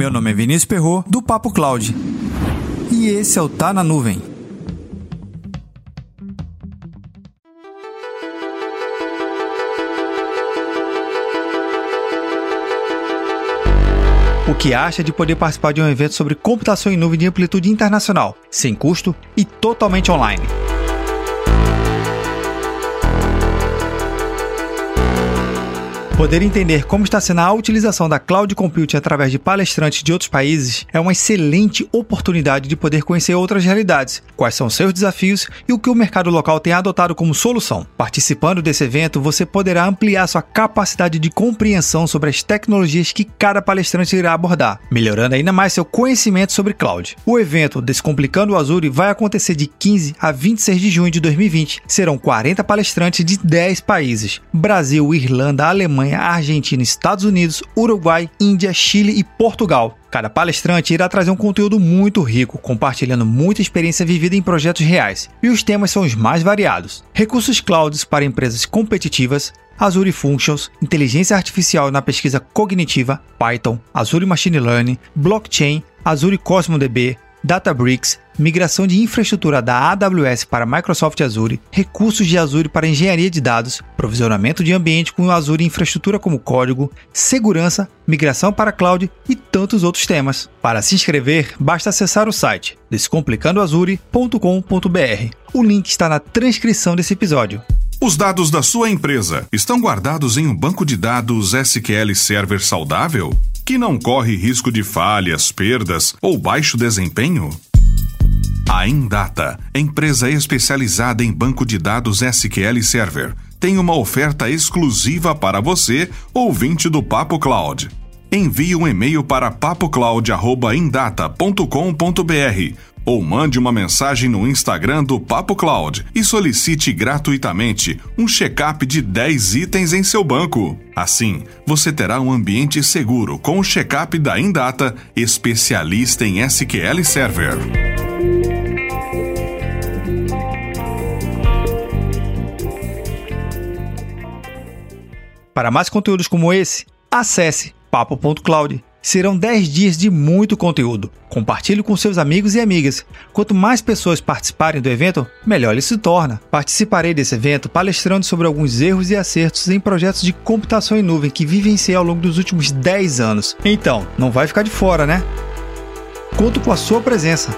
Meu nome é Vinícius Perro do Papo Cloud. E esse é o Tá na Nuvem. O que acha de poder participar de um evento sobre computação em nuvem de amplitude internacional, sem custo e totalmente online? Poder entender como está sendo a utilização da cloud computing através de palestrantes de outros países é uma excelente oportunidade de poder conhecer outras realidades, quais são seus desafios e o que o mercado local tem adotado como solução. Participando desse evento, você poderá ampliar sua capacidade de compreensão sobre as tecnologias que cada palestrante irá abordar, melhorando ainda mais seu conhecimento sobre cloud. O evento Descomplicando o Azure vai acontecer de 15 a 26 de junho de 2020. Serão 40 palestrantes de 10 países: Brasil, Irlanda, Alemanha, Argentina, Estados Unidos, Uruguai, Índia, Chile e Portugal. Cada palestrante irá trazer um conteúdo muito rico, compartilhando muita experiência vivida em projetos reais. E os temas são os mais variados: recursos clouds para empresas competitivas, Azure Functions, inteligência artificial na pesquisa cognitiva, Python, Azure Machine Learning, blockchain, Azure Cosmo DB, Databricks, migração de infraestrutura da AWS para Microsoft Azure, recursos de Azure para engenharia de dados, provisionamento de ambiente com Azure infraestrutura como código, segurança, migração para cloud e tantos outros temas. Para se inscrever, basta acessar o site descomplicandoazure.com.br. O link está na transcrição desse episódio. Os dados da sua empresa estão guardados em um banco de dados SQL Server saudável? que não corre risco de falhas, perdas ou baixo desempenho? A Indata, empresa especializada em banco de dados SQL Server, tem uma oferta exclusiva para você, ouvinte do Papo Cloud. Envie um e-mail para papocloud@indata.com.br ou mande uma mensagem no Instagram do Papo Cloud e solicite gratuitamente um check-up de 10 itens em seu banco. Assim, você terá um ambiente seguro com o check-up da Indata, especialista em SQL Server. Para mais conteúdos como esse, acesse papo.cloud Serão 10 dias de muito conteúdo. Compartilhe com seus amigos e amigas. Quanto mais pessoas participarem do evento, melhor ele se torna. Participarei desse evento palestrando sobre alguns erros e acertos em projetos de computação em nuvem que vivenciei ao longo dos últimos 10 anos. Então, não vai ficar de fora, né? Conto com a sua presença.